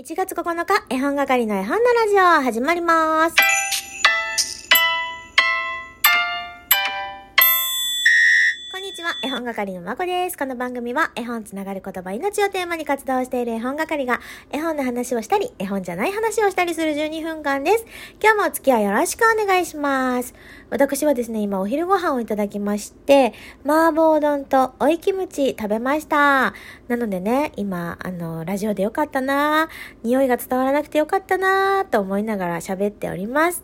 1月9日、絵本係の絵本のラジオ、始まります。絵本係のまこです。この番組は、絵本つながる言葉、命をテーマに活動している絵本係が、絵本の話をしたり、絵本じゃない話をしたりする12分間です。今日もお付き合いよろしくお願いします。私はですね、今お昼ご飯をいただきまして、麻婆丼とおいキムチ食べました。なのでね、今、あの、ラジオでよかったな匂いが伝わらなくてよかったなと思いながら喋っております。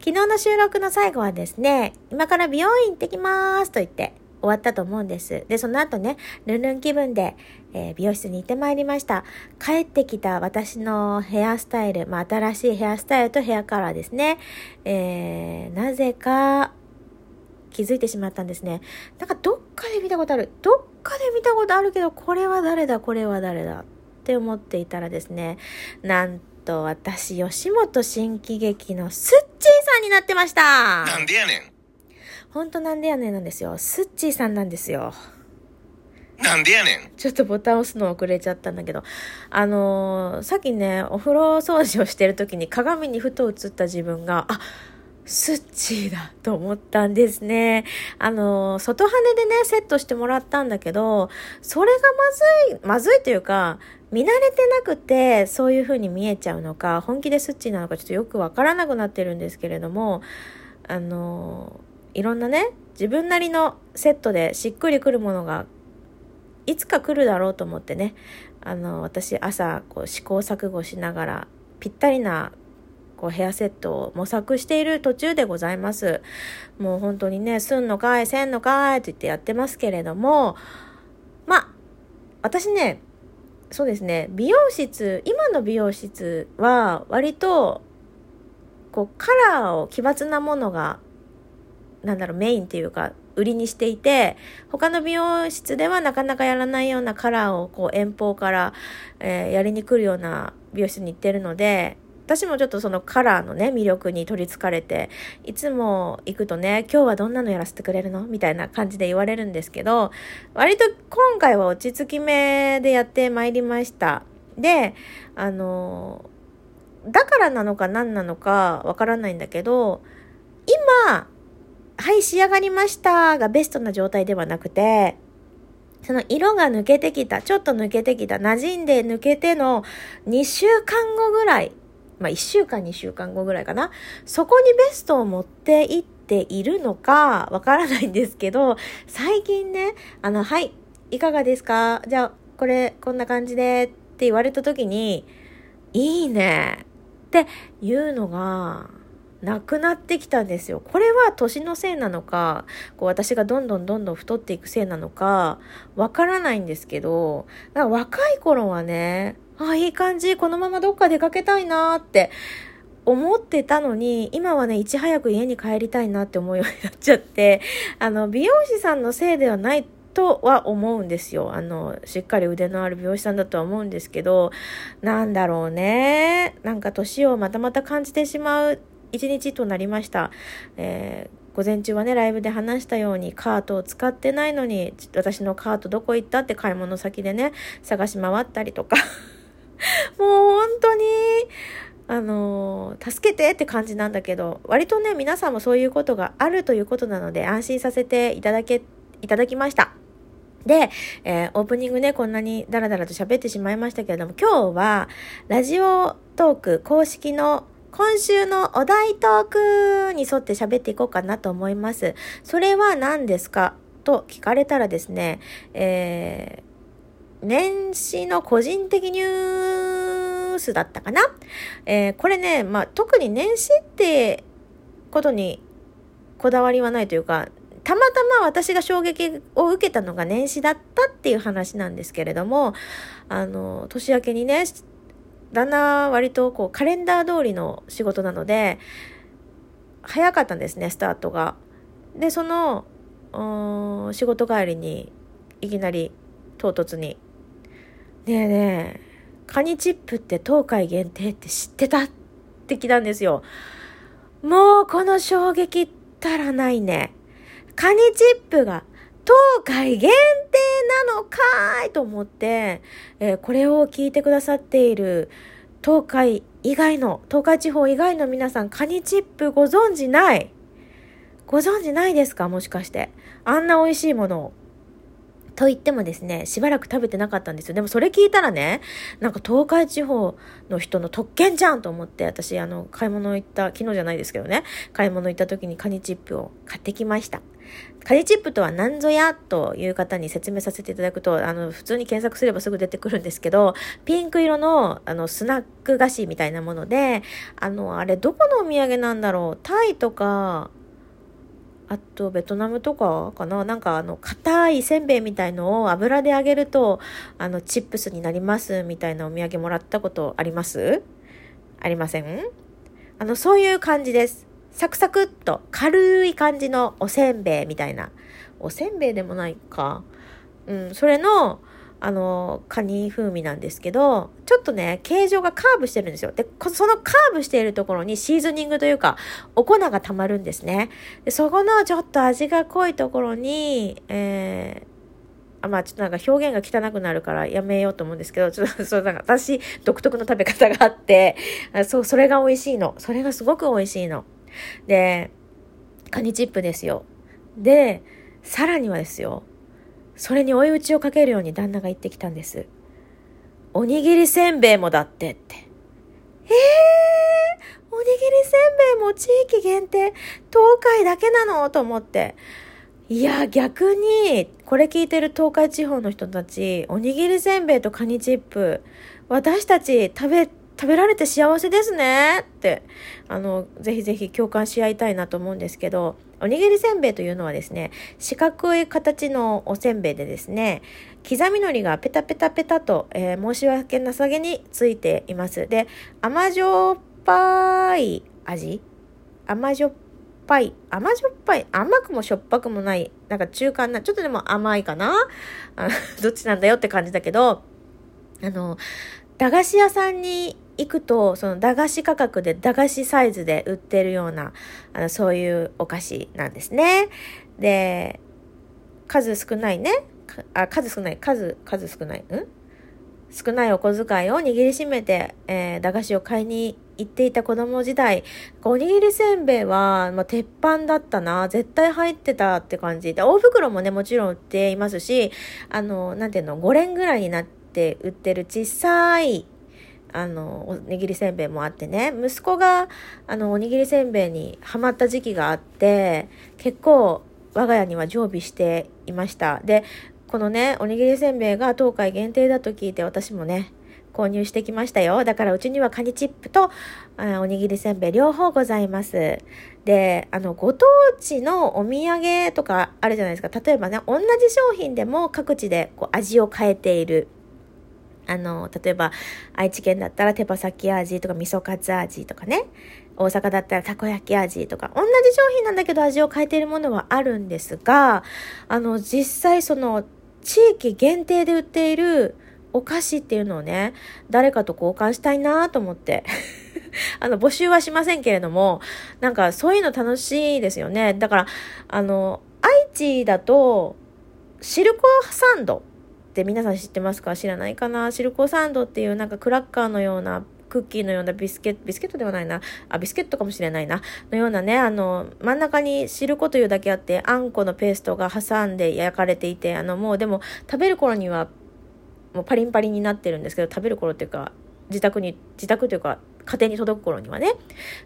昨日の収録の最後はですね、今から美容院行ってきますと言って終わったと思うんです。で、その後ね、ルンルン気分で、えー美容室に行ってまいりました。帰ってきた私のヘアスタイル、まあ、新しいヘアスタイルとヘアカラーですね。えー、なぜか、気づいてしまったんですね。なんかどっかで見たことある。どっかで見たことあるけど、これは誰だ、これは誰だって思っていたらですね、なんと私、吉本新喜劇のスッチーさんになってました。なんでやねんほんとなんでやねんなんですよ。スッチーさんなんですよ。ん。なんでやねん？ちょっとボタン押すの遅れちゃったんだけど、あのーさっきね、お風呂掃除をしてる時に鏡にふと映った自分が、あ、スッチーだと思ったんですね。あのー外羽でね、セットしてもらったんだけど、それがまずい、まずいというか、見慣れてなくて、そういう風に見えちゃうのか、本気でスッチーなのかちょっとよくわからなくなってるんですけれども、あのーいろんなね、自分なりのセットでしっくりくるものがいつか来るだろうと思ってね、あの、私朝こう試行錯誤しながらぴったりなこうヘアセットを模索している途中でございます。もう本当にね、すんのかい、せんのかいって言ってやってますけれども、まあ、私ね、そうですね、美容室、今の美容室は割と、こうカラーを奇抜なものがなんだろう、メインっていうか、売りにしていて、他の美容室ではなかなかやらないようなカラーをこう遠方から、えーやりに来るような美容室に行ってるので、私もちょっとそのカラーのね、魅力に取り憑かれて、いつも行くとね、今日はどんなのやらせてくれるの？みたいな感じで言われるんですけど、割と今回は落ち着き目でやってまいりました。で、あのだからなのか何なのかわからないんだけど、今、はい、仕上がりましたがベストな状態ではなくて、その色が抜けてきた、ちょっと抜けてきた、馴染んで抜けての2週間後ぐらい、まあ1週間2週間後ぐらいかな。そこにベストを持っていっているのかわからないんですけど、最近ね、あの、はい、いかがですか？じゃあ、これ、こんな感じでって言われた時に、いいねっていうのが、なくなってきたんですよ。これは年のせいなのか、こう私がどんどんどんどん太っていくせいなのか、わからないんですけど、だから若い頃はね、あ、いい感じ、このままどっか出かけたいなって思ってたのに、今はね、いち早く家に帰りたいなって思うようになっちゃって、あの、美容師さんのせいではないとは思うんですよ。あの、しっかり腕のある美容師さんだとは思うんですけど、なんだろうね。なんか年をまたまた感じてしまう一日となりました。えー午前中はね、ライブで話したようにカートを使ってないのに、私のカートどこ行ったって買い物先でね、探し回ったりとか。もう本当に、あのー助けてって感じなんだけど、割とね、皆さんもそういうことがあるということなので、安心させていただけ、いただきました。で、えーオープニングね、こんなにダラダラと喋ってしまいましたけれども、今日は、ラジオトーク公式の今週のお題トークに沿って喋っていこうかなと思います。それは何ですか？と聞かれたらですね、えー年始の個人的ニュースだったかな？えーこれね、まあ、特に年始ってことにこだわりはないというか、たまたま私が衝撃を受けたのが年始だったっていう話なんですけれども、あの、年明けにね、だんだん割とこうカレンダー通りの仕事なので、早かったんですね、スタートが。で、その、仕事帰りに、いきなり、唐突に、ねえねえ、カニチップって東海限定って知ってたって来たんですよ。もうこの衝撃ったらないね。カニチップが東海限定なのかーいと思って、えーこれを聞いてくださっている東海以外の、東海地方以外の皆さん、カニチップご存知ない？ご存知ないですか？もしかして。あんな美味しいものを。と言ってもですね、しばらく食べてなかったんですよ。でもそれ聞いたらね、なんか東海地方の人の特権じゃんと思って、私、あの、買い物行った、昨日じゃないですけどね、買い物行った時にカニチップを買ってきました。カニチップとは何ぞやという方に説明させていただくと、あの、普通に検索すればすぐ出てくるんですけど、ピンク色の、あの、スナック菓子みたいなもので、あの、あれ、どこのお土産なんだろうタイとか、あと、ベトナムとかかな？なんかあの、硬いせんべいみたいのを油で揚げると、あの、チップスになりますみたいなお土産もらったことあります？ありません？あの、そういう感じです。サクサクっと軽い感じのおせんべいみたいな。おせんべいでもないか。うん、それの、あの、カニ風味なんですけど、ちょっとね、形状がカーブしてるんですよ。で、そのカーブしているところにシーズニングというか、お粉が溜まるんですね。で、そこのちょっと味が濃いところに、えー、あまあちょっとなんか表現が汚くなるからやめようと思うんですけど、ちょっとそうなんか私独特の食べ方があって、そう、それが美味しいの。それがすごく美味しいの。で、カニチップですよ。で、さらにはですよ、それに追い打ちをかけるように旦那が言ってきたんです。おにぎりせんべいもだってって。えー、おにぎりせんべいも地域限定、東海だけなの？と思って。いや、逆に、これ聞いてる東海地方の人たち、おにぎりせんべいとカニチップ、私たち食べ食べられて幸せですねって、あの、ぜひぜひ共感し合いたいなと思うんですけど、おにぎりせんべいというのはですね、四角い形のおせんべいでですね、刻み海苔がペタペタペタと、えー、申し訳なさげについています。で、甘じょっぱい味？甘じょっぱい、甘じょっぱい、甘くもしょっぱくもない、なんか中間な、ちょっとでも甘いかな？どっちなんだよって感じだけど、あの、駄菓子屋さんに行くと、その駄菓子価格で駄菓子サイズで売ってるような、あの、そういうお菓子なんですね。で、数少ないね。あ、数少ない、数、数少ない、ん？少ないお小遣いを握りしめて、えー、駄菓子を買いに行っていた子供時代、おにぎりせんべいは、まあ、鉄板だったな。絶対入ってたって感じで、大袋もね、もちろん売っていますし、あの、なんていうの、5連ぐらいになって売ってる小さいあの、おにぎりせんべいもあってね、息子が、あの、おにぎりせんべいにハマった時期があって、結構、我が家には常備していました。で、このね、おにぎりせんべいが東海限定だと聞いて、私もね、購入してきましたよ。だからうちにはカニチップとあおにぎりせんべい両方ございます。で、あの、ご当地のお土産とかあるじゃないですか。例えばね、同じ商品でも各地でこう味を変えている。あの、例えば、愛知県だったら手羽先味とか味噌カツ味とかね。大阪だったらたこ焼き味とか、同じ商品なんだけど味を変えているものはあるんですが、あの、実際その、地域限定で売っているお菓子っていうのをね、誰かと交換したいなと思って。あの、募集はしませんけれども、なんかそういうの楽しいですよね。だから、あの、愛知だと、シルコサンドって皆さん知ってますか知らないかな？シルコサンドっていうなんかクラッカーのようなクッキーのようなビスケット、ビスケットではないな。あ、ビスケットかもしれないな。のようなね、あの、真ん中にシルコというだけあって、あんこのペーストが挟んで焼かれていて、あの、もうでも食べる頃には、もうパリンパリンになってるんですけど、食べる頃っていうか、自宅に、自宅というか、家庭に届く頃にはね、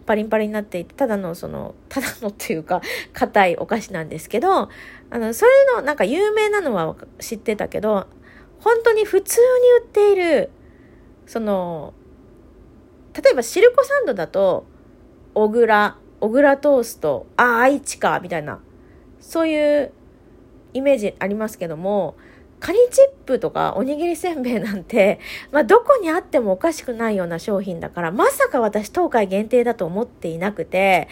パリンパリンになっていて、ただのその、ただのっていうか、硬いお菓子なんですけど、あの、それのなんか有名なのは知ってたけど、本当に普通に売っている、その、例えばシルコサンドだと、小倉、小倉トースト、あ、愛知か、みたいな、そういうイメージありますけども、カニチップとかおにぎりせんべいなんて、まあ、どこにあってもおかしくないような商品だから、まさか私東海限定だと思っていなくて、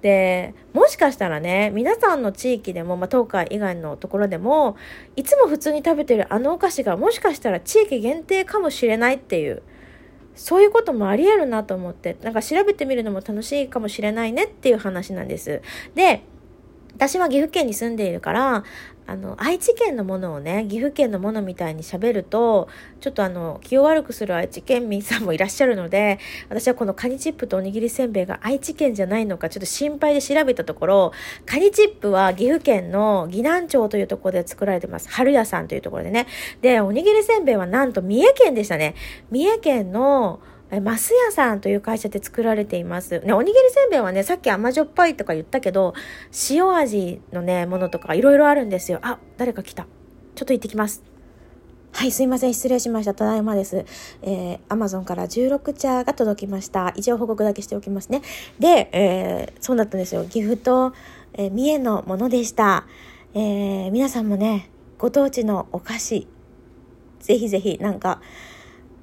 で、もしかしたらね、皆さんの地域でも、まあ、東海以外のところでも、いつも普通に食べてるあのお菓子がもしかしたら地域限定かもしれないっていう、そういうこともあり得るなと思って、なんか調べてみるのも楽しいかもしれないねっていう話なんです。で、私は岐阜県に住んでいるから、あの、愛知県のものをね、岐阜県のものみたいに喋ると、ちょっとあの、気を悪くする愛知県民さんもいらっしゃるので、私はこのカニチップとおにぎりせんべいが愛知県じゃないのか、ちょっと心配で調べたところ、カニチップは岐阜県の岐南町というところで作られてます。春屋さんというところでね。で、おにぎりせんべいはなんと三重県でしたね。三重県の、マスヤさんという会社で作られています。ね、おにぎりせんべいはね、さっき甘じょっぱいとか言ったけど、塩味のね、ものとかいろいろあるんですよ。あ、誰か来た。ちょっと行ってきます。はい、すいません。失礼しました。ただいまです。えー、アマゾンから16茶が届きました。以上報告だけしておきますね。で、えー、そうだったんですよ。岐阜と、えー、三重のものでした。えー、皆さんもね、ご当地のお菓子、ぜひぜひ、なんか、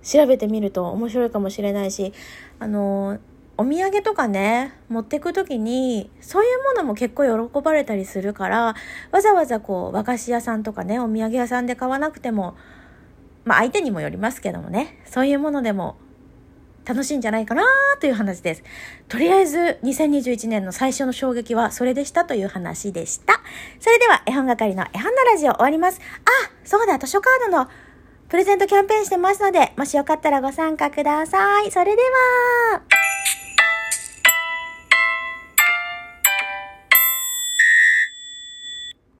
調べてみると面白いかもしれないし、あの、お土産とかね、持ってくときに、そういうものも結構喜ばれたりするから、わざわざこう、和菓子屋さんとかね、お土産屋さんで買わなくても、まあ相手にもよりますけどもね、そういうものでも楽しいんじゃないかなという話です。とりあえず2021年の最初の衝撃はそれでしたという話でした。それでは絵本係の絵本のラジオ終わります。あ、そうだ、図書カードのプレゼントキャンペーンしてますので、もしよかったらご参加ください。それでは、